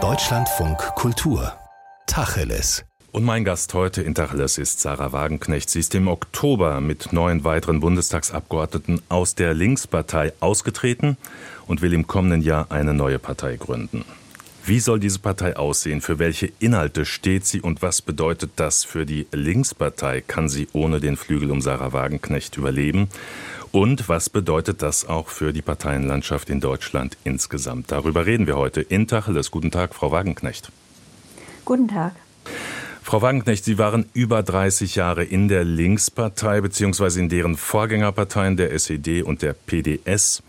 Deutschlandfunk Kultur Tacheles und mein Gast heute in Tacheles ist Sarah Wagenknecht. Sie ist im Oktober mit neun weiteren Bundestagsabgeordneten aus der Linkspartei ausgetreten und will im kommenden Jahr eine neue Partei gründen. Wie soll diese Partei aussehen? Für welche Inhalte steht sie und was bedeutet das für die Linkspartei? Kann sie ohne den Flügel um Sarah Wagenknecht überleben? Und was bedeutet das auch für die Parteienlandschaft in Deutschland insgesamt? Darüber reden wir heute in Tacheles. Guten Tag, Frau Wagenknecht. Guten Tag. Frau Wagenknecht, Sie waren über 30 Jahre in der Linkspartei bzw. in deren Vorgängerparteien der SED und der PDS.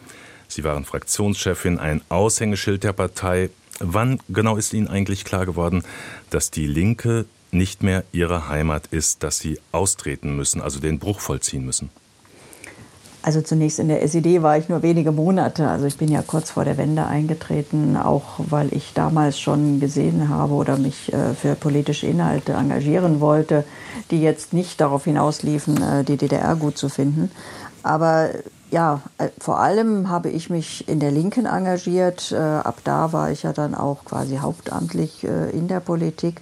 Sie waren Fraktionschefin, ein Aushängeschild der Partei. Wann genau ist Ihnen eigentlich klar geworden, dass die Linke nicht mehr Ihre Heimat ist, dass Sie austreten müssen, also den Bruch vollziehen müssen? Also zunächst in der SED war ich nur wenige Monate. Also ich bin ja kurz vor der Wende eingetreten, auch weil ich damals schon gesehen habe oder mich äh, für politische Inhalte engagieren wollte, die jetzt nicht darauf hinausliefen, äh, die DDR gut zu finden. Aber ja, äh, vor allem habe ich mich in der Linken engagiert. Ab da war ich ja dann auch quasi hauptamtlich in der Politik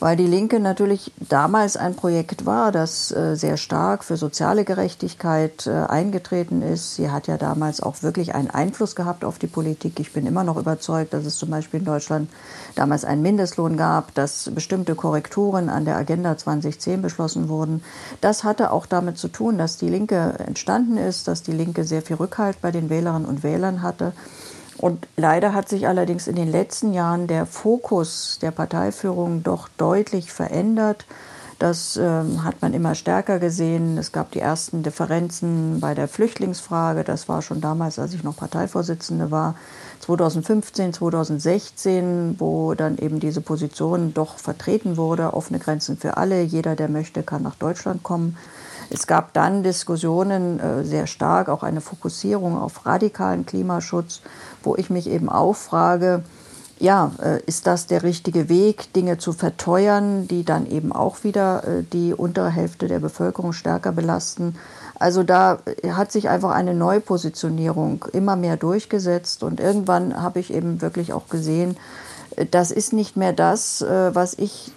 weil die Linke natürlich damals ein Projekt war, das äh, sehr stark für soziale Gerechtigkeit äh, eingetreten ist. Sie hat ja damals auch wirklich einen Einfluss gehabt auf die Politik. Ich bin immer noch überzeugt, dass es zum Beispiel in Deutschland damals einen Mindestlohn gab, dass bestimmte Korrekturen an der Agenda 2010 beschlossen wurden. Das hatte auch damit zu tun, dass die Linke entstanden ist, dass die Linke sehr viel Rückhalt bei den Wählerinnen und Wählern hatte. Und leider hat sich allerdings in den letzten Jahren der Fokus der Parteiführung doch deutlich verändert. Das ähm, hat man immer stärker gesehen. Es gab die ersten Differenzen bei der Flüchtlingsfrage. Das war schon damals, als ich noch Parteivorsitzende war, 2015, 2016, wo dann eben diese Position doch vertreten wurde. Offene Grenzen für alle. Jeder, der möchte, kann nach Deutschland kommen. Es gab dann Diskussionen äh, sehr stark, auch eine Fokussierung auf radikalen Klimaschutz, wo ich mich eben auch frage, ja, äh, ist das der richtige Weg, Dinge zu verteuern, die dann eben auch wieder äh, die untere Hälfte der Bevölkerung stärker belasten? Also da hat sich einfach eine Neupositionierung immer mehr durchgesetzt und irgendwann habe ich eben wirklich auch gesehen, das ist nicht mehr das, was ich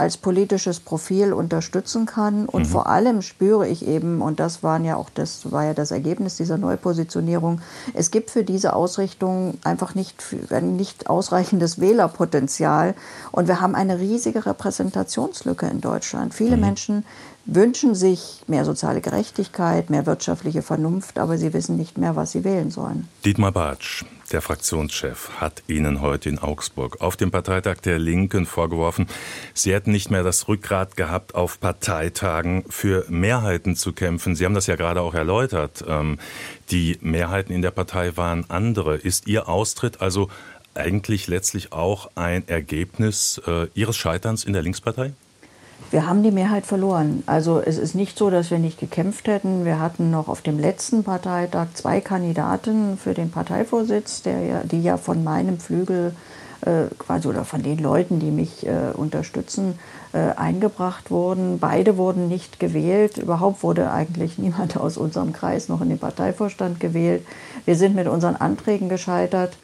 als politisches Profil unterstützen kann. Und mhm. vor allem spüre ich eben, und das waren ja auch das war ja das Ergebnis dieser Neupositionierung, es gibt für diese Ausrichtung einfach nicht, nicht ausreichendes Wählerpotenzial. Und wir haben eine riesige Repräsentationslücke in Deutschland. Viele mhm. Menschen wünschen sich mehr soziale Gerechtigkeit, mehr wirtschaftliche Vernunft, aber sie wissen nicht mehr, was sie wählen sollen. Dietmar Bartsch, der Fraktionschef, hat Ihnen heute in Augsburg auf dem Parteitag der Linken vorgeworfen, Sie hätten nicht mehr das Rückgrat gehabt, auf Parteitagen für Mehrheiten zu kämpfen. Sie haben das ja gerade auch erläutert. Ähm, die Mehrheiten in der Partei waren andere. Ist Ihr Austritt also eigentlich letztlich auch ein Ergebnis äh, Ihres Scheiterns in der Linkspartei? Wir haben die Mehrheit verloren. Also es ist nicht so, dass wir nicht gekämpft hätten. Wir hatten noch auf dem letzten Parteitag zwei Kandidaten für den Parteivorsitz, der die ja von meinem Flügel äh, quasi oder von den Leuten, die mich äh, unterstützen, äh, eingebracht wurden. Beide wurden nicht gewählt. Überhaupt wurde eigentlich niemand aus unserem Kreis noch in den Parteivorstand gewählt. Wir sind mit unseren Anträgen gescheitert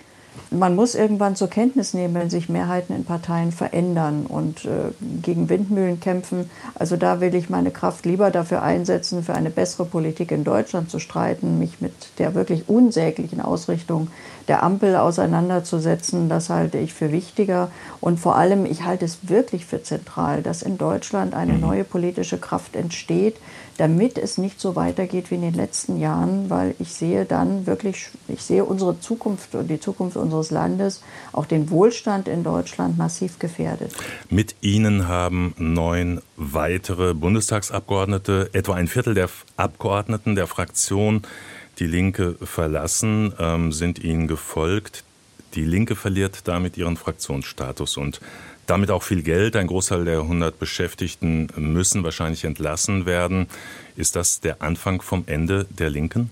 man muss irgendwann zur Kenntnis nehmen, wenn sich Mehrheiten in Parteien verändern und äh, gegen Windmühlen kämpfen. Also da will ich meine Kraft lieber dafür einsetzen, für eine bessere Politik in Deutschland zu streiten, mich mit der wirklich unsäglichen Ausrichtung der Ampel auseinanderzusetzen. Das halte ich für wichtiger. Und vor allem, ich halte es wirklich für zentral, dass in Deutschland eine mhm. neue politische Kraft entsteht, damit es nicht so weitergeht wie in den letzten Jahren, weil ich sehe dann wirklich, ich sehe unsere Zukunft und die Zukunft unseres Landes, auch den Wohlstand in Deutschland massiv gefährdet. Mit Ihnen haben neun weitere Bundestagsabgeordnete, etwa ein Viertel der Abgeordneten der Fraktion Die Linke verlassen, ähm, sind Ihnen gefolgt. Die Linke verliert damit ihren Fraktionsstatus und damit auch viel Geld. Ein Großteil der 100 Beschäftigten müssen wahrscheinlich entlassen werden. Ist das der Anfang vom Ende der Linken?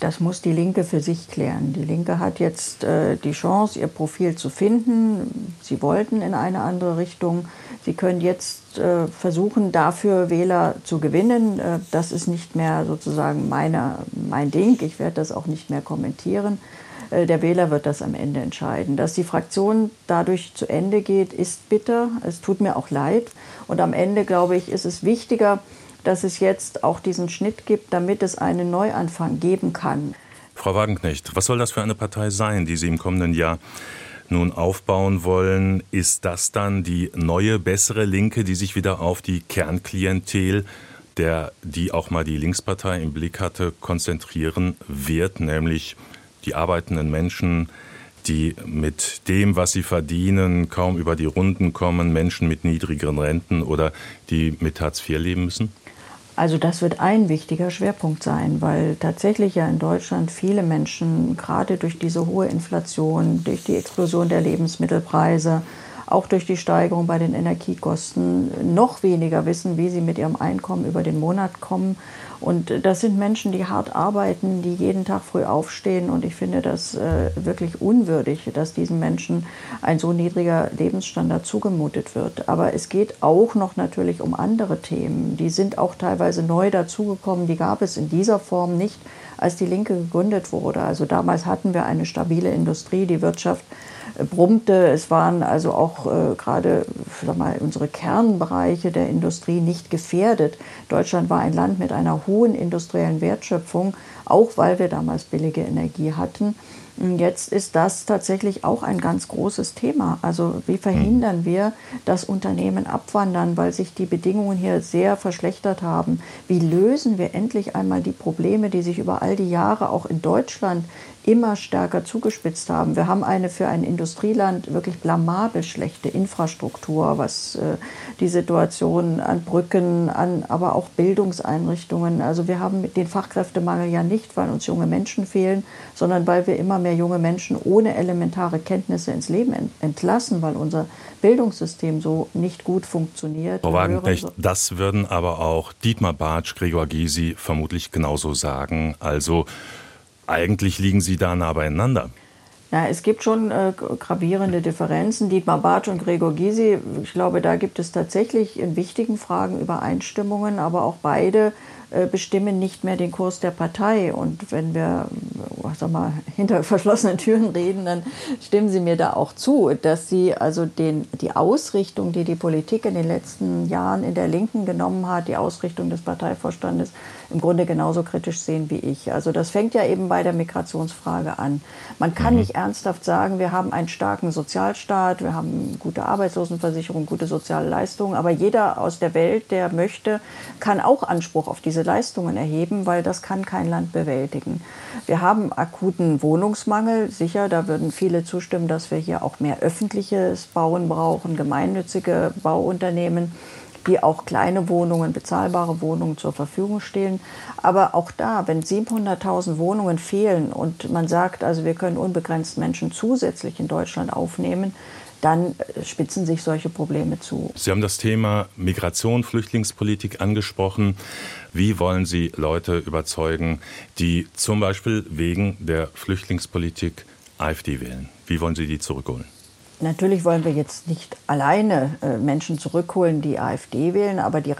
Das muss die Linke für sich klären. Die Linke hat jetzt äh, die Chance, ihr Profil zu finden. Sie wollten in eine andere Richtung. Sie können jetzt äh, versuchen, dafür Wähler zu gewinnen. Äh, das ist nicht mehr sozusagen meine, mein Ding. Ich werde das auch nicht mehr kommentieren. Äh, der Wähler wird das am Ende entscheiden. Dass die Fraktion dadurch zu Ende geht, ist bitter. Es tut mir auch leid. Und am Ende, glaube ich, ist es wichtiger, dass es jetzt auch diesen Schnitt gibt, damit es einen Neuanfang geben kann. Frau Wagenknecht, was soll das für eine Partei sein, die Sie im kommenden Jahr nun aufbauen wollen? Ist das dann die neue, bessere Linke, die sich wieder auf die Kernklientel der, die auch mal die Linkspartei im Blick hatte, konzentrieren wird, nämlich die arbeitenden Menschen, die mit dem, was sie verdienen, kaum über die Runden kommen, Menschen mit niedrigeren Renten oder die mit Hartz IV leben müssen? Also das wird ein wichtiger Schwerpunkt sein, weil tatsächlich ja in Deutschland viele Menschen gerade durch diese hohe Inflation, durch die Explosion der Lebensmittelpreise, auch durch die Steigerung bei den Energiekosten noch weniger wissen, wie sie mit ihrem Einkommen über den Monat kommen. Und das sind Menschen, die hart arbeiten, die jeden Tag früh aufstehen. Und ich finde das äh, wirklich unwürdig, dass diesen Menschen ein so niedriger Lebensstandard zugemutet wird. Aber es geht auch noch natürlich um andere Themen. Die sind auch teilweise neu dazugekommen. Die gab es in dieser Form nicht, als die Linke gegründet wurde. Also damals hatten wir eine stabile Industrie, die Wirtschaft brummte. Es waren also auch äh, gerade mal, unsere Kernbereiche der Industrie nicht gefährdet. Deutschland war ein Land mit einer hohen industriellen Wertschöpfung, auch weil wir damals billige Energie hatten. Jetzt ist das tatsächlich auch ein ganz großes Thema. Also wie verhindern wir, dass Unternehmen abwandern, weil sich die Bedingungen hier sehr verschlechtert haben? Wie lösen wir endlich einmal die Probleme, die sich über all die Jahre auch in Deutschland immer stärker zugespitzt haben. Wir haben eine für ein Industrieland wirklich blamabel schlechte Infrastruktur, was äh, die Situation an Brücken, an aber auch Bildungseinrichtungen. Also wir haben den Fachkräftemangel ja nicht, weil uns junge Menschen fehlen, sondern weil wir immer mehr junge Menschen ohne elementare Kenntnisse ins Leben entlassen, weil unser Bildungssystem so nicht gut funktioniert. Frau Wagenknecht, das würden aber auch Dietmar Bartsch, Gregor Gysi vermutlich genauso sagen. Also eigentlich liegen Sie da nah beieinander. Ja, es gibt schon äh, gravierende Differenzen. Dietmar Bartsch und Gregor Gysi, ich glaube, da gibt es tatsächlich in wichtigen Fragen Übereinstimmungen, aber auch beide äh, bestimmen nicht mehr den Kurs der Partei. Und wenn wir sag mal, hinter verschlossenen Türen reden, dann stimmen Sie mir da auch zu, dass Sie also den, die Ausrichtung, die die Politik in den letzten Jahren in der Linken genommen hat, die Ausrichtung des Parteivorstandes, im Grunde genauso kritisch sehen wie ich. Also das fängt ja eben bei der Migrationsfrage an. Man kann mhm. nicht ernsthaft sagen, wir haben einen starken Sozialstaat, wir haben gute Arbeitslosenversicherung, gute soziale Leistungen, aber jeder aus der Welt, der möchte, kann auch Anspruch auf diese Leistungen erheben, weil das kann kein Land bewältigen. Wir haben akuten Wohnungsmangel, sicher, da würden viele zustimmen, dass wir hier auch mehr öffentliches Bauen brauchen, gemeinnützige Bauunternehmen die auch kleine Wohnungen, bezahlbare Wohnungen zur Verfügung stellen. Aber auch da, wenn 700.000 Wohnungen fehlen und man sagt, also wir können unbegrenzt Menschen zusätzlich in Deutschland aufnehmen, dann spitzen sich solche Probleme zu. Sie haben das Thema Migration, Flüchtlingspolitik angesprochen. Wie wollen Sie Leute überzeugen, die zum Beispiel wegen der Flüchtlingspolitik AfD wählen? Wie wollen Sie die zurückholen? Natürlich wollen wir jetzt nicht alleine äh, Menschen zurückholen, die AfD wählen, aber die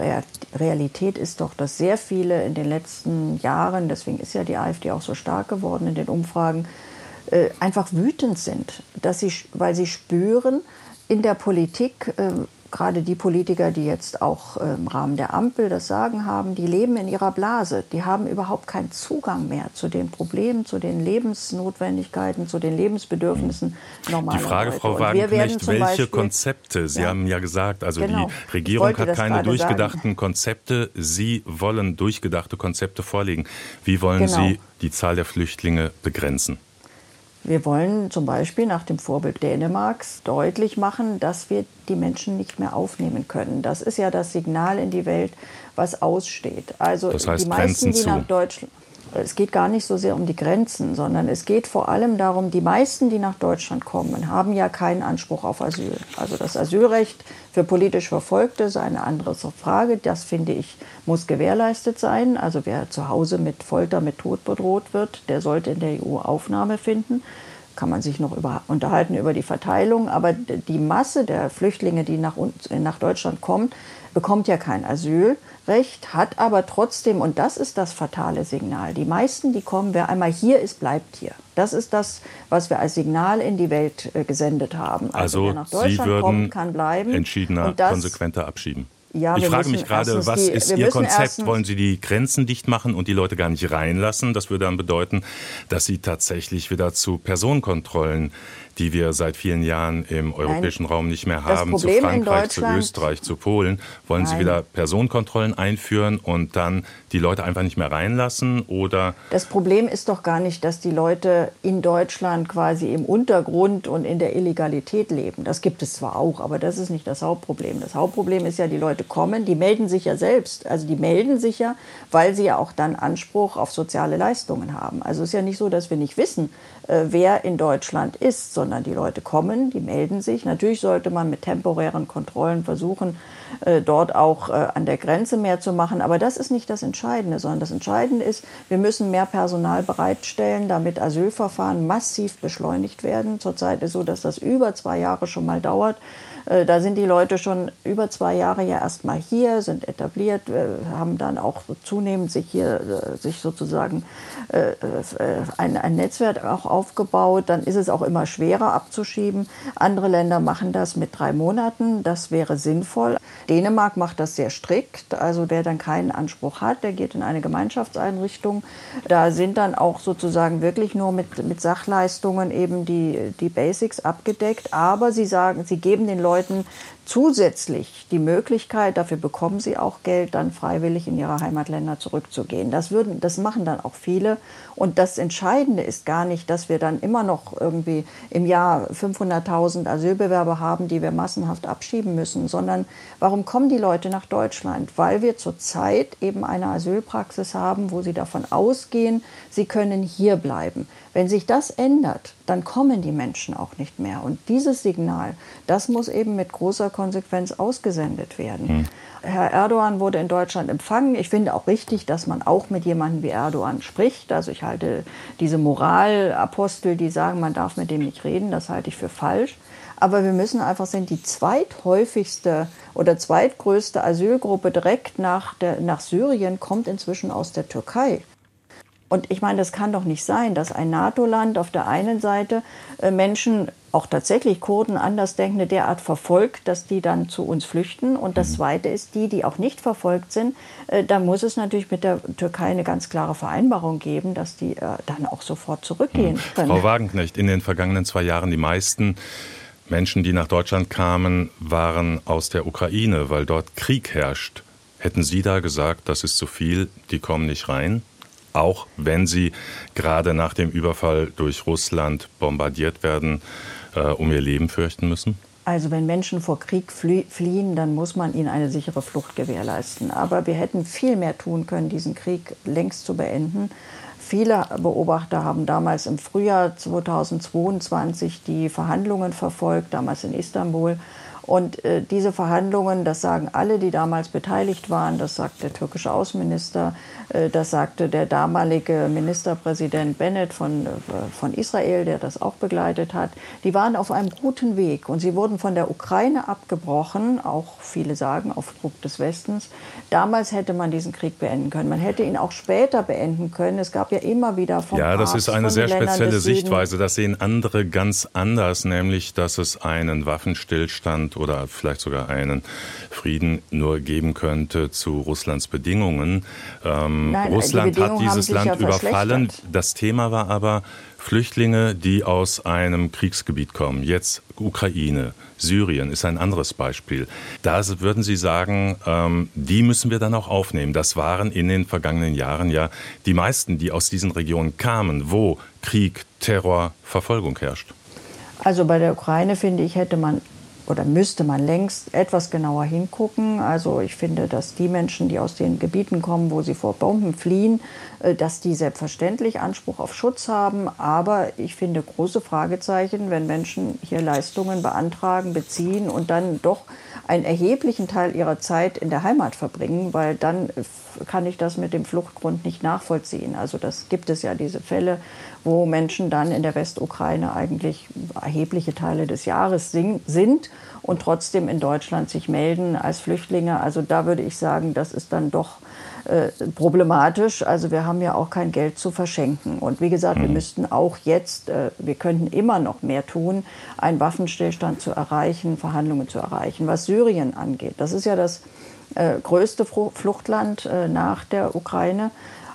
Realität ist doch, dass sehr viele in den letzten Jahren, deswegen ist ja die AfD auch so stark geworden in den Umfragen, äh, einfach wütend sind, dass sie, weil sie spüren, in der Politik ähm, gerade die Politiker, die jetzt auch äh, im Rahmen der Ampel das Sagen haben, die leben in ihrer Blase. Die haben überhaupt keinen Zugang mehr zu den Problemen, zu den Lebensnotwendigkeiten, zu den Lebensbedürfnissen normaler Die Frage, Leute. Frau Wagenknecht, welche Beispiel, Konzepte? Sie ja, haben ja gesagt, also genau, die Regierung hat keine durchgedachten sagen. Konzepte. Sie wollen durchgedachte Konzepte vorlegen. Wie wollen genau. Sie die Zahl der Flüchtlinge begrenzen? Wir wollen zum Beispiel nach dem Vorbild Dänemarks deutlich machen, dass wir die Menschen nicht mehr aufnehmen können. Das ist ja das Signal in die Welt, was aussteht. Also das heißt, die meisten, Grenzen die nach Deutschland es geht gar nicht so sehr um die Grenzen, sondern es geht vor allem darum, die meisten, die nach Deutschland kommen, haben ja keinen Anspruch auf Asyl. Also das Asylrecht für politisch Verfolgte ist eine andere Frage. Das finde ich, muss gewährleistet sein. Also wer zu Hause mit Folter, mit Tod bedroht wird, der sollte in der EU Aufnahme finden. kann man sich noch über, unterhalten über die Verteilung, aber die Masse der Flüchtlinge, die nach, nach Deutschland kommt, bekommt ja kein Asylrecht, hat aber trotzdem, und das ist das fatale Signal, die meisten, die kommen, wer einmal hier ist, bleibt hier. Das ist das, was wir als Signal in die Welt äh, gesendet haben. Also, also wer nach Deutschland Sie würden kommt, kann bleiben. Entschiedener, konsequenter abschieben. Ja, ich frage mich gerade, was die, ist Ihr Konzept? Wollen Sie die Grenzen dicht machen und die Leute gar nicht reinlassen? Das würde dann bedeuten, dass Sie tatsächlich wieder zu Personenkontrollen die wir seit vielen Jahren im europäischen Nein, Raum nicht mehr haben, zu Frankreich, zu Österreich, zu Polen. Wollen Nein. Sie wieder Personenkontrollen einführen und dann die Leute einfach nicht mehr reinlassen? Oder das Problem ist doch gar nicht, dass die Leute in Deutschland quasi im Untergrund und in der Illegalität leben. Das gibt es zwar auch, aber das ist nicht das Hauptproblem. Das Hauptproblem ist ja, die Leute kommen, die melden sich ja selbst. Also die melden sich ja, weil sie ja auch dann Anspruch auf soziale Leistungen haben. Also es ist ja nicht so, dass wir nicht wissen, wer in Deutschland ist, sondern die Leute kommen, die melden sich. Natürlich sollte man mit temporären Kontrollen versuchen, äh, dort auch äh, an der Grenze mehr zu machen. Aber das ist nicht das Entscheidende, sondern das Entscheidende ist, wir müssen mehr Personal bereitstellen, damit Asylverfahren massiv beschleunigt werden. Zurzeit ist so, dass das über zwei Jahre schon mal dauert. Äh, da sind die Leute schon über zwei Jahre ja erstmal hier, sind etabliert, haben dann auch zunehmend sich hier sich sozusagen ein, ein Netzwerk auch aufgebaut. Dann ist es auch immer schwerer abzuschieben. Andere Länder machen das mit drei Monaten. Das wäre sinnvoll. Dänemark macht das sehr strikt. Also wer dann keinen Anspruch hat, der geht in eine Gemeinschaftseinrichtung. Da sind dann auch sozusagen wirklich nur mit, mit Sachleistungen eben die, die Basics abgedeckt. Aber sie sagen, sie geben den Leuten zusätzlich die Möglichkeit, dafür bekommen sie auch Geld, dann freiwillig in ihre Heimatländer zurückzugehen. Das, würden, das machen dann auch viele. Und das Entscheidende ist gar nicht, dass wir dann immer noch irgendwie im Jahr 500.000 Asylbewerber haben, die wir massenhaft abschieben müssen, sondern warum kommen die Leute nach Deutschland? Weil wir zurzeit eben eine Asylpraxis haben, wo sie davon ausgehen, sie können hier bleiben. Wenn sich das ändert, dann kommen die Menschen auch nicht mehr. Und dieses Signal, das muss eben mit großer Konsequenz ausgesendet werden. Hm. Herr Erdogan wurde in Deutschland empfangen. Ich finde auch richtig, dass man auch mit jemandem wie Erdogan spricht. Also ich halte diese Moralapostel, die sagen, man darf mit dem nicht reden, das halte ich für falsch. Aber wir müssen einfach sehen, die zweithäufigste oder zweitgrößte Asylgruppe direkt nach, der, nach Syrien kommt inzwischen aus der Türkei. Und ich meine, das kann doch nicht sein, dass ein NATO-Land auf der einen Seite äh, Menschen, auch tatsächlich Kurden, Andersdenkende derart verfolgt, dass die dann zu uns flüchten. Und das mhm. Zweite ist, die, die auch nicht verfolgt sind, äh, da muss es natürlich mit der Türkei eine ganz klare Vereinbarung geben, dass die äh, dann auch sofort zurückgehen mhm. können. Frau Wagenknecht, in den vergangenen zwei Jahren die meisten Menschen, die nach Deutschland kamen, waren aus der Ukraine, weil dort Krieg herrscht. Hätten Sie da gesagt, das ist zu viel, die kommen nicht rein? Auch wenn sie gerade nach dem Überfall durch Russland bombardiert werden, äh, um ihr Leben fürchten müssen? Also wenn Menschen vor Krieg fliehen, dann muss man ihnen eine sichere Flucht gewährleisten. Aber wir hätten viel mehr tun können, diesen Krieg längst zu beenden. Viele Beobachter haben damals im Frühjahr 2022 die Verhandlungen verfolgt, damals in Istanbul. Und äh, diese Verhandlungen, das sagen alle, die damals beteiligt waren, das sagt der türkische Außenminister, äh, das sagte der damalige Ministerpräsident Bennett von, äh, von Israel, der das auch begleitet hat, die waren auf einem guten Weg und sie wurden von der Ukraine abgebrochen, auch viele sagen auf Druck des Westens. Damals hätte man diesen Krieg beenden können. Man hätte ihn auch später beenden können. Es gab ja immer wieder von Ja, das Papst, ist eine sehr spezielle Sichtweise. Das sehen andere ganz anders, nämlich dass es einen Waffenstillstand oder vielleicht sogar einen Frieden nur geben könnte zu Russlands Bedingungen. Ähm, Nein, Russland hat dieses Land ja überfallen. Das Thema war aber Flüchtlinge, die aus einem Kriegsgebiet kommen. Jetzt Ukraine, Syrien ist ein anderes Beispiel. Da würden Sie sagen, ähm, die müssen wir dann auch aufnehmen. Das waren in den vergangenen Jahren ja die meisten, die aus diesen Regionen kamen, wo Krieg, Terror, Verfolgung herrscht. Also bei der Ukraine finde ich, hätte man oder müsste man längst etwas genauer hingucken. Also ich finde, dass die Menschen, die aus den Gebieten kommen, wo sie vor Bomben fliehen, äh, dass die selbstverständlich Anspruch auf Schutz haben. Aber ich finde große Fragezeichen, wenn Menschen hier Leistungen beantragen, beziehen und dann doch einen erheblichen Teil ihrer Zeit in der Heimat verbringen, weil dann kann ich das mit dem Fluchtgrund nicht nachvollziehen. Also das gibt es ja diese Fälle, wo Menschen dann in der Westukraine eigentlich erhebliche Teile des Jahres sind und trotzdem in Deutschland sich melden als Flüchtlinge. Also da würde ich sagen, das ist dann doch äh, problematisch. Also wir haben ja auch kein Geld zu verschenken. Und wie gesagt, mhm. wir müssten auch jetzt, äh, wir könnten immer noch mehr tun, einen Waffenstillstand zu erreichen, Verhandlungen zu erreichen. Was Syrien angeht, das ist ja das äh, größte Fluchtland äh, nach der Ukraine.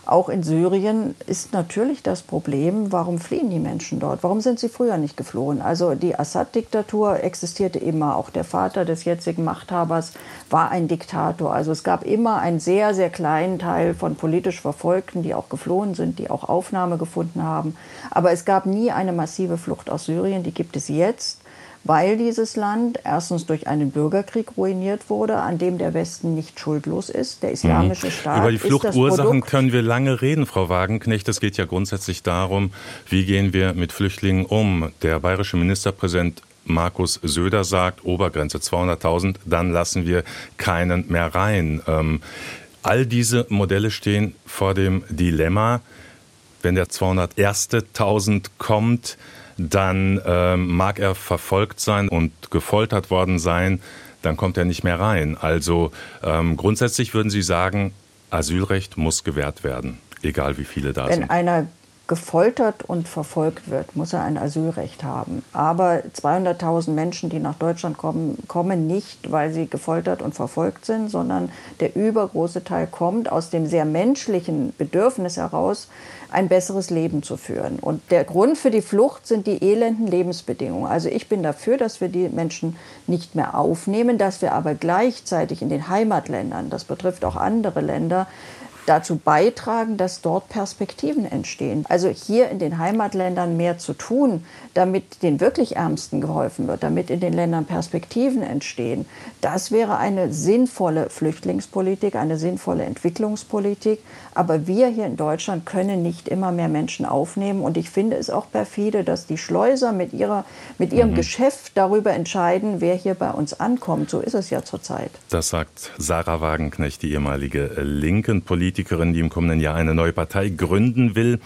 Auch in Syrien ist natürlich das Problem, warum fliehen die Menschen dort? Warum sind sie früher nicht geflohen? Also die Assad-Diktatur existierte immer. Auch der Vater des jetzigen Machthabers war ein Diktator. Also es gab immer einen sehr, sehr kleinen Teil von politisch Verfolgten, die auch geflohen sind, die auch Aufnahme gefunden haben. Aber es gab nie eine massive Flucht aus Syrien. Die gibt es jetzt weil dieses Land erstens durch einen Bürgerkrieg ruiniert wurde, an dem der Westen nicht schuldlos ist. Der islamische mhm. Staat. Über die Fluchtursachen können wir lange reden, Frau Wagenknecht. Es geht ja grundsätzlich darum, wie gehen wir mit Flüchtlingen um. Der bayerische Ministerpräsident Markus Söder sagt, Obergrenze 200.000, dann lassen wir keinen mehr rein. Ähm, all diese Modelle stehen vor dem Dilemma, wenn der 201.000 kommt, dann ähm, mag er verfolgt sein und gefoltert worden sein, dann kommt er nicht mehr rein. Also ähm, grundsätzlich würden Sie sagen, Asylrecht muss gewährt werden, egal wie viele da Wenn sind. Wenn einer gefoltert und verfolgt wird, muss er ein Asylrecht haben. Aber 200.000 Menschen, die nach Deutschland kommen, kommen nicht, weil sie gefoltert und verfolgt sind, sondern der übergroße Teil kommt aus dem sehr menschlichen Bedürfnis heraus, ein besseres Leben zu führen. Und der Grund für die Flucht sind die elenden Lebensbedingungen. Also ich bin dafür, dass wir die Menschen nicht mehr aufnehmen, dass wir aber gleichzeitig in den Heimatländern, das betrifft auch andere Länder, dazu beitragen, dass dort Perspektiven entstehen. Also hier in den Heimatländern mehr zu tun, damit den wirklich Ärmsten geholfen wird, damit in den Ländern Perspektiven entstehen. Das wäre eine sinnvolle Flüchtlingspolitik, eine sinnvolle Entwicklungspolitik. Aber wir hier in Deutschland können nicht immer mehr Menschen aufnehmen. Und ich finde es auch perfide, dass die Schleuser mit, ihrer, mit ihrem mhm. Geschäft darüber entscheiden, wer hier bei uns ankommt. So ist es ja zurzeit. Das sagt Sarah Wagenknecht, die ehemalige linken Politikerin, die im kommenden Jahr eine neue Partei gründen will.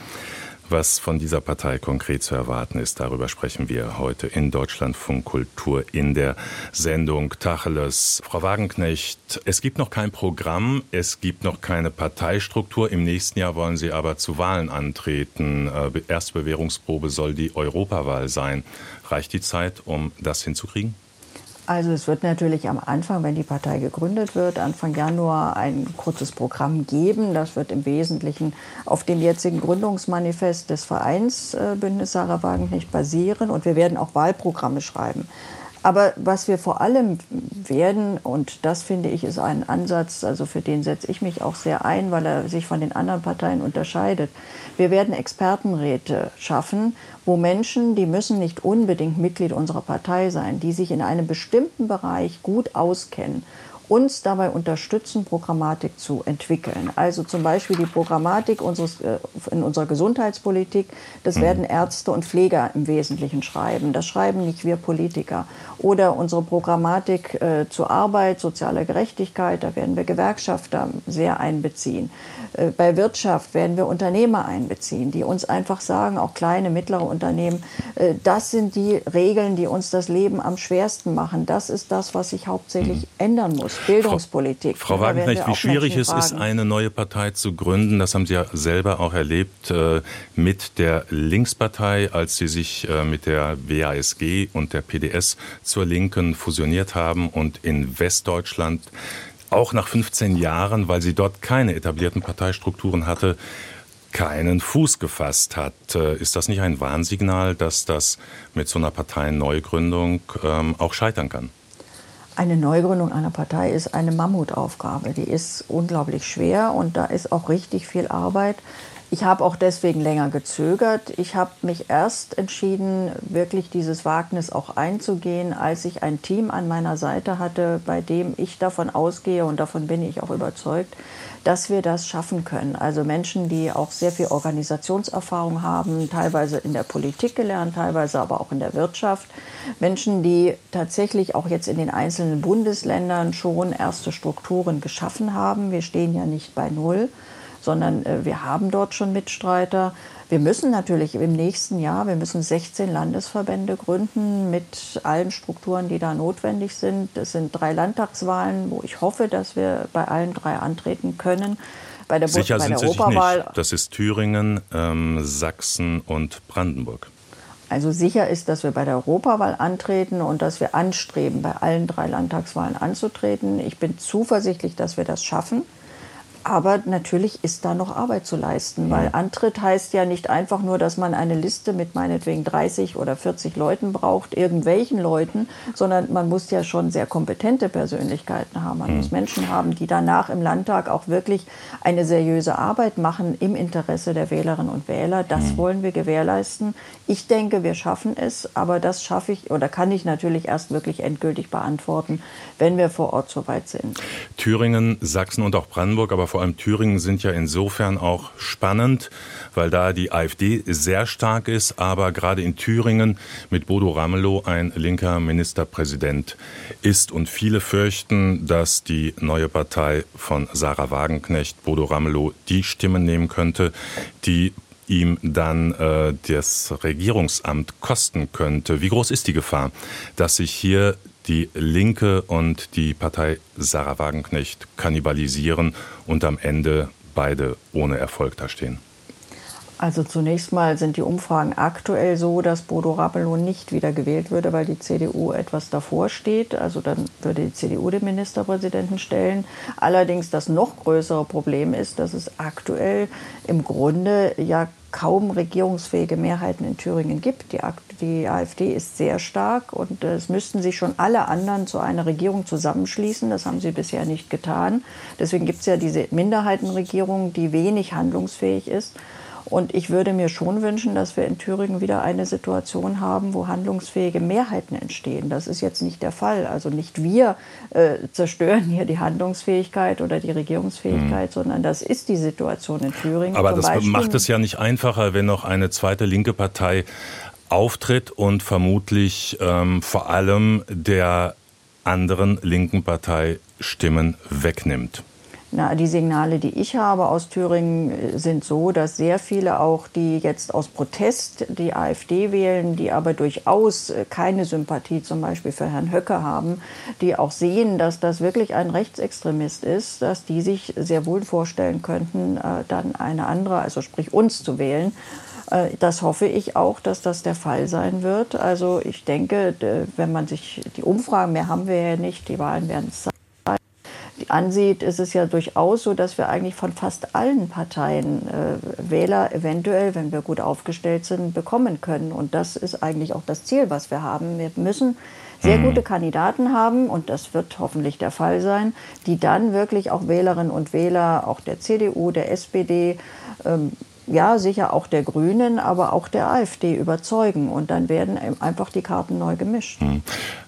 Was von dieser Partei konkret zu erwarten ist, darüber sprechen wir heute in Deutschlandfunk Kultur in der Sendung Tacheles. Frau Wagenknecht, es gibt noch kein Programm, es gibt noch keine Parteistruktur. Im nächsten Jahr wollen Sie aber zu Wahlen antreten. Äh, erste Bewährungsprobe soll die Europawahl sein. Reicht die Zeit, um das hinzukriegen? Also es wird natürlich am Anfang, wenn die Partei gegründet wird, Anfang Januar ein kurzes Programm geben. Das wird im Wesentlichen auf dem jetzigen Gründungsmanifest des Vereins äh, Bündnis Sarah Wagenknecht basieren und wir werden auch Wahlprogramme schreiben. Aber was wir vor allem werden, und das finde ich ist ein Ansatz, also für den setze ich mich auch sehr ein, weil er sich von den anderen Parteien unterscheidet. Wir werden Expertenräte schaffen, wo Menschen, die müssen nicht unbedingt Mitglied unserer Partei sein, die sich in einem bestimmten Bereich gut auskennen uns dabei unterstützen, Programmatik zu entwickeln. Also zum Beispiel die Programmatik unseres, äh, in unserer Gesundheitspolitik, das mhm. werden Ärzte und Pfleger im Wesentlichen schreiben. Das schreiben nicht wir Politiker. Oder unsere Programmatik äh, zur Arbeit, sozialer Gerechtigkeit, da werden wir Gewerkschafter sehr einbeziehen. Äh, bei Wirtschaft werden wir Unternehmer einbeziehen, die uns einfach sagen, auch kleine, mittlere Unternehmen, äh, das sind die Regeln, die uns das Leben am schwersten machen. Das ist das, was sich hauptsächlich mhm. ändern muss. Bildungspolitik. Frau, Frau Wagenknecht, wie schwierig es ist, eine neue Partei zu gründen, das haben Sie ja selber auch erlebt äh, mit der Linkspartei, als Sie sich mit der WASG und der PDS zur Linken fusioniert haben und in Westdeutschland auch nach 15 Jahren, weil sie dort keine etablierten Parteistrukturen hatte, keinen Fuß gefasst hat. Äh, ist das nicht ein Warnsignal, dass das mit so einer Parteienneugründung ähm, auch scheitern kann? Eine Neugründung einer Partei ist eine Mammutaufgabe. Die ist unglaublich schwer und da ist auch richtig viel Arbeit. Ich habe auch deswegen länger gezögert. Ich habe mich erst entschieden, wirklich dieses Wagnis auch einzugehen, als ich ein Team an meiner Seite hatte, bei dem ich davon ausgehe und davon bin ich auch überzeugt, dass wir das schaffen können. Also Menschen, die auch sehr viel Organisationserfahrung haben, teilweise in der Politik gelernt, teilweise aber auch in der Wirtschaft. Menschen, die tatsächlich auch jetzt in den einzelnen Bundesländern schon erste Strukturen geschaffen haben. Wir stehen ja nicht bei Null, sondern äh, wir haben dort schon Mitstreiter. Wir müssen natürlich im nächsten Jahr, wir müssen 16 Landesverbände gründen mit allen Strukturen, die da notwendig sind. Es sind drei Landtagswahlen, wo ich hoffe, dass wir bei allen drei antreten können. Bei der, Sicher bei der sind Europawahl. Nicht. Das ist Thüringen, ähm, Sachsen und Brandenburg. Also sicher ist, dass wir bei der Europawahl antreten und dass wir anstreben, bei allen drei Landtagswahlen anzutreten. Ich bin zuversichtlich, dass wir das schaffen. Aber natürlich ist da noch Arbeit zu leisten, weil Antritt heißt ja nicht einfach nur, dass man eine Liste mit meinetwegen 30 oder 40 Leuten braucht, irgendwelchen Leuten, sondern man muss ja schon sehr kompetente Persönlichkeiten haben. Man mhm. muss Menschen haben, die danach im Landtag auch wirklich eine seriöse Arbeit machen im Interesse der Wählerinnen und Wähler. Das mhm. wollen wir gewährleisten. Ich denke, wir schaffen es, aber das schaffe ich oder kann ich natürlich erst wirklich endgültig beantworten, wenn wir vor Ort soweit sind. Thüringen, Sachsen und auch Brandenburg, aber vor allem Thüringen sind ja insofern auch spannend, weil da die AfD sehr stark ist, aber gerade in Thüringen mit Bodo Ramelow ein linker Ministerpräsident ist. Und viele fürchten, dass die neue Partei von Sarah Wagenknecht, Bodo Ramelow, die Stimmen nehmen könnte, die ihm dann äh, das Regierungsamt kosten könnte. Wie groß ist die Gefahr, dass sich hier die Linke und die Partei Sarah Wagenknecht kannibalisieren und am Ende beide ohne Erfolg dastehen? Also zunächst mal sind die Umfragen aktuell so, dass Bodo Ramelow nicht wieder gewählt würde, weil die CDU etwas davor steht. Also dann würde die CDU den Ministerpräsidenten stellen. Allerdings das noch größere Problem ist, dass es aktuell im Grunde ja kaum regierungsfähige Mehrheiten in Thüringen gibt. Die, die, AfD ist sehr stark und es müssten sich schon alle anderen zu einer Regierung zusammenschließen. Das haben sie bisher nicht getan. Deswegen gibt es ja diese Minderheitenregierung, die wenig handlungsfähig ist. Und ich würde mir schon wünschen, dass wir in Thüringen wieder eine Situation haben, wo handlungsfähige Mehrheiten entstehen. Das ist jetzt nicht der Fall. Also nicht wir äh, zerstören hier die Handlungsfähigkeit oder die Regierungsfähigkeit, mhm. sondern das ist die Situation in Thüringen. Aber das Beispiel macht es ja nicht einfacher, wenn noch eine zweite linke Partei auftritt und vermutlich ähm, vor allem der anderen linken Partei Stimmen wegnimmt. Na, die Signale, die ich habe aus Thüringen, äh, sind so, dass sehr viele auch, die jetzt aus Protest die AfD wählen, die aber durchaus äh, keine Sympathie zum Beispiel für Herrn Höcke haben, die auch sehen, dass das wirklich ein Rechtsextremist ist, dass die sich sehr wohl vorstellen könnten, äh, dann eine andere, also sprich uns zu wählen. Das hoffe ich auch, dass das der Fall sein wird. Also ich denke, wenn man sich die Umfragen, mehr haben wir ja nicht, die Wahlen werden es ansieht, ist es ja durchaus so, dass wir eigentlich von fast allen Parteien äh, Wähler eventuell, wenn wir gut aufgestellt sind, bekommen können. Und das ist eigentlich auch das Ziel, was wir haben. Wir müssen sehr mhm. gute Kandidaten haben, und das wird hoffentlich der Fall sein, die dann wirklich auch Wählerinnen und Wähler, auch der CDU, der SPD, ähm, ja, sicher auch der Grünen, aber auch der AfD überzeugen. Und dann werden einfach die Karten neu gemischt. Hm.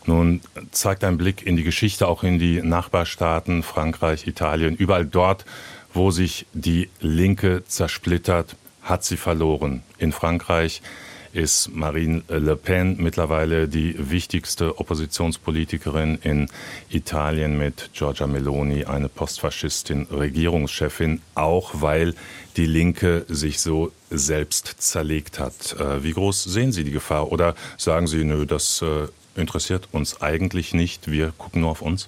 Nun zeigt ein Blick in die Geschichte, auch in die Nachbarstaaten, Frankreich, Italien, überall dort, wo sich die Linke zersplittert, hat sie verloren. In Frankreich ist Marine Le Pen mittlerweile die wichtigste Oppositionspolitikerin in Italien mit Giorgia Meloni, eine Postfaschistin, Regierungschefin, auch weil die Linke sich so selbst zerlegt hat. Äh, wie groß sehen Sie die Gefahr? Oder sagen Sie, nö, das äh, interessiert uns eigentlich nicht, wir gucken nur auf uns?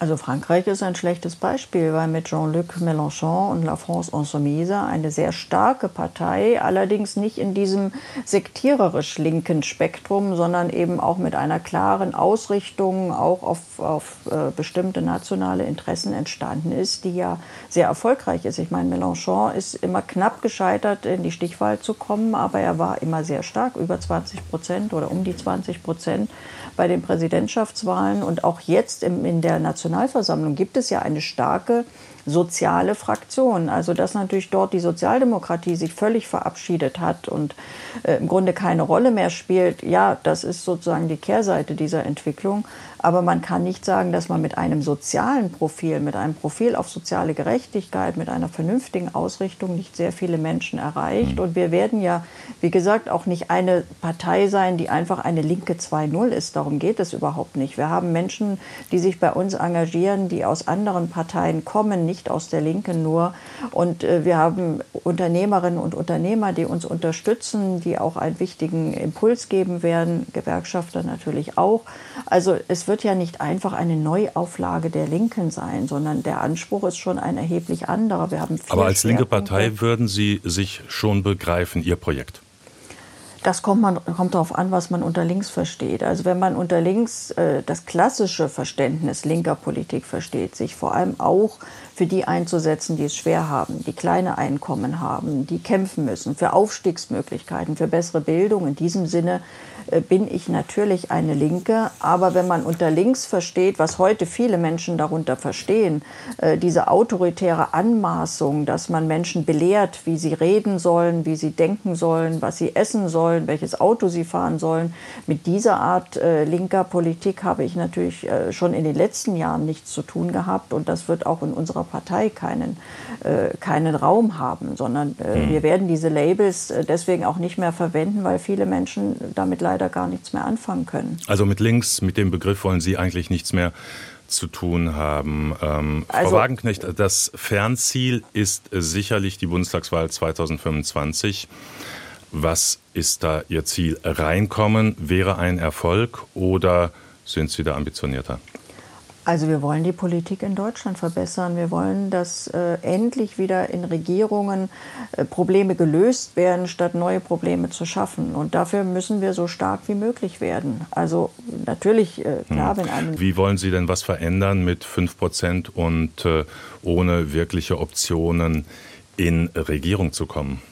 Also Frankreich ist ein schlechtes Beispiel, weil mit Jean-Luc Mélenchon und La France Insoumise eine sehr starke Partei, allerdings nicht in diesem sektiererisch linken Spektrum, sondern eben auch mit einer klaren Ausrichtung auch auf, auf äh, bestimmte nationale Interessen entstanden ist, die ja sehr erfolgreich ist. Ich meine, Mélenchon ist immer knapp gescheitert, in die Stichwahl zu kommen, aber er war immer sehr stark, über 20 Prozent oder um die 20 Prozent bei den Präsidentschaftswahlen und auch jetzt in der Nationalversammlung gibt es ja eine starke soziale Fraktion. Also dass natürlich dort die Sozialdemokratie sich völlig verabschiedet hat und äh, im Grunde keine Rolle mehr spielt, ja, das ist sozusagen die Kehrseite dieser Entwicklung. Aber man kann nicht sagen, dass man mit einem sozialen Profil, mit einem Profil auf soziale Gerechtigkeit, mit einer vernünftigen Ausrichtung nicht sehr viele Menschen erreicht. Mhm. Und wir werden ja, wie gesagt, auch nicht eine Partei sein, die einfach eine linke 2.0 ist. Darum geht es überhaupt nicht. Wir haben Menschen, die sich bei uns engagieren, die aus anderen Parteien kommen, nicht aus der Linken nur. Und äh, wir haben Unternehmerinnen und Unternehmer, die uns unterstützen, die auch einen wichtigen Impuls geben werden, Gewerkschafter natürlich auch. Also es wird ja nicht einfach eine Neuauflage der Linken sein, sondern der Anspruch ist schon ein erheblich anderer. Wir haben Aber als linke Partei würden Sie sich schon begreifen, Ihr Projekt? Das kommt, man, kommt darauf an, was man unter links versteht. Also wenn man unter links äh, das klassische Verständnis linker Politik versteht, sich vor allem auch für die einzusetzen, die es schwer haben, die kleine Einkommen haben, die kämpfen müssen, für Aufstiegsmöglichkeiten, für bessere Bildung. In diesem Sinne äh, bin ich natürlich eine Linke. Aber wenn man unter links versteht, was heute viele Menschen darunter verstehen, äh, diese autoritäre Anmaßung, dass man Menschen belehrt, wie sie reden sollen, wie sie denken sollen, was sie essen sollen, welches Auto sie fahren sollen, mit dieser Art äh, linker Politik habe ich natürlich schon in den letzten Jahren nichts zu tun gehabt. Und das wird auch in unserer Partei keinen, keinen Raum haben, sondern mhm. wir werden diese Labels deswegen auch nicht mehr verwenden, weil viele Menschen damit leider leider gar nichts mehr anfangen können. Also mit links, mit dem Begriff wollen Sie eigentlich nichts mehr zu tun haben. Ähm, also, Frau Wagenknecht, das Fernziel ist sicherlich die Bundestagswahl 2025. Was ist da Ihr Ziel? Reinkommen wäre ein Erfolg oder sind Sie da ambitionierter? Also wir wollen die Politik in Deutschland verbessern. Wir wollen, dass äh, endlich wieder in Regierungen äh, Probleme gelöst werden, statt neue Probleme zu schaffen. Und dafür müssen wir so stark wie möglich werden. Also natürlich, äh, klar, hm. wenn einem... Wie wollen Sie denn was verändern mit 5 Prozent und äh, ohne wirkliche Optionen in Regierung zu kommen?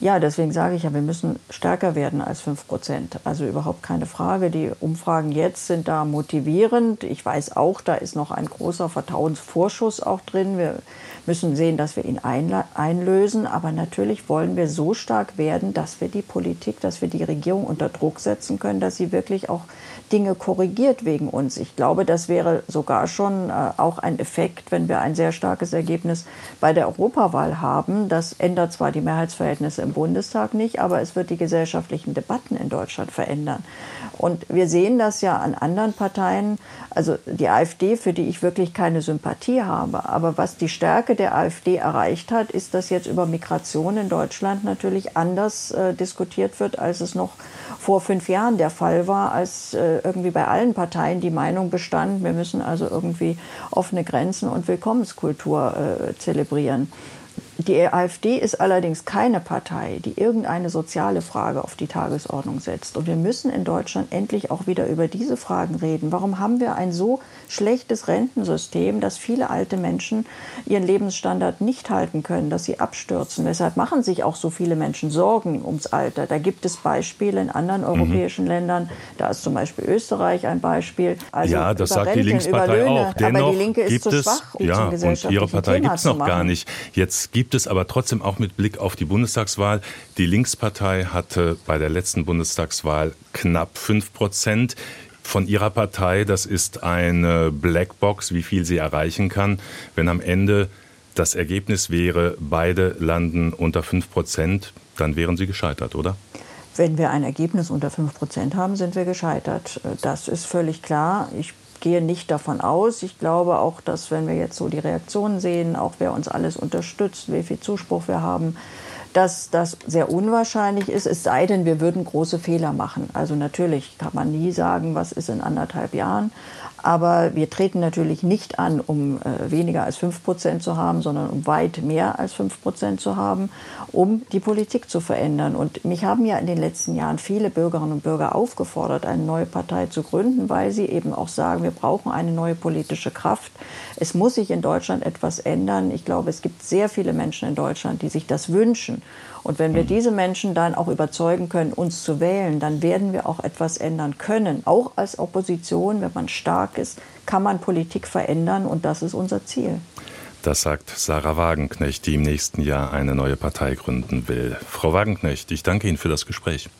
Ja, deswegen sage ich ja, wir müssen stärker werden als 5 Prozent. Also überhaupt keine Frage. Die Umfragen jetzt sind da motivierend. Ich weiß auch, da ist noch ein großer Vertrauensvorschuss auch drin. Wir müssen sehen, dass wir ihn einlösen. Aber natürlich wollen wir so stark werden, dass wir die Politik, dass wir die Regierung unter Druck setzen können, dass sie wirklich auch Dinge korrigiert wegen uns. Ich glaube, das wäre sogar schon äh, auch ein Effekt, wenn wir ein sehr starkes Ergebnis bei der Europawahl haben. Das ändert zwar die Mehrheitsverhältnisse im Bundestag nicht, aber es wird die gesellschaftlichen Debatten in Deutschland verändern. Und wir sehen das ja an anderen Parteien, also die AfD, für die ich wirklich keine Sympathie habe. Aber was die Stärke der AfD erreicht hat, ist, dass jetzt über Migration in Deutschland natürlich anders äh, diskutiert wird, als es noch vor fünf Jahren der Fall war, als äh, irgendwie bei allen Parteien die Meinung bestand, wir müssen also irgendwie offene Grenzen und Willkommenskultur äh, zelebrieren. Die AfD ist allerdings keine Partei, die irgendeine soziale Frage auf die Tagesordnung setzt. Und wir müssen in Deutschland endlich auch wieder über diese Fragen reden. Warum haben wir ein so schlechtes Rentensystem, dass viele alte Menschen ihren Lebensstandard nicht halten können, dass sie abstürzen? Weshalb machen sich auch so viele Menschen Sorgen ums Alter? Da gibt es Beispiele in anderen mhm. europäischen mhm. Ländern. Da ist zum Beispiel Österreich ein Beispiel. Also ja, das sagt Renten, die Linkspartei auch. Dennoch aber die Linke ist zu schwach, um ja, und ihre Partei gibt es noch gar nicht. Jetzt gibt es aber trotzdem auch mit Blick auf die Bundestagswahl. Die Linkspartei hatte bei der letzten Bundestagswahl knapp 5 Prozent von ihrer Partei. Das ist eine Blackbox, wie viel sie erreichen kann. Wenn am Ende das Ergebnis wäre, beide landen unter 5 Prozent, dann wären sie gescheitert, oder? Wenn wir ein Ergebnis unter 5 Prozent haben, sind wir gescheitert. Das ist völlig klar. Ich gehe nicht davon aus. Ich glaube auch, dass wenn wir jetzt so die Reaktionen sehen, auch wer uns alles unterstützt, wie viel Zuspruch wir haben, dass das sehr unwahrscheinlich ist, es sei denn, wir würden große Fehler machen. Also natürlich kann man nie sagen, was ist in anderthalb Jahren. Aber wir treten natürlich nicht an, um äh, weniger als 5 Prozent zu haben, sondern um weit mehr als 5 Prozent zu haben, um die Politik zu verändern. Und mich haben ja in den letzten Jahren viele Bürgerinnen und Bürger aufgefordert, eine neue Partei zu gründen, weil sie eben auch sagen, wir brauchen eine neue politische Kraft. Es muss sich in Deutschland etwas ändern. Ich glaube, es gibt sehr viele Menschen in Deutschland, die sich das wünschen. Und wenn wir diese Menschen dann auch überzeugen können, uns zu wählen, dann werden wir auch etwas ändern können. Auch als Opposition, wenn man stark ist, kann man Politik verändern und das ist unser Ziel. Das sagt Sarah Wagenknecht, die im nächsten Jahr eine neue Partei gründen will. Frau Wagenknecht, ich danke Ihnen für das Gespräch.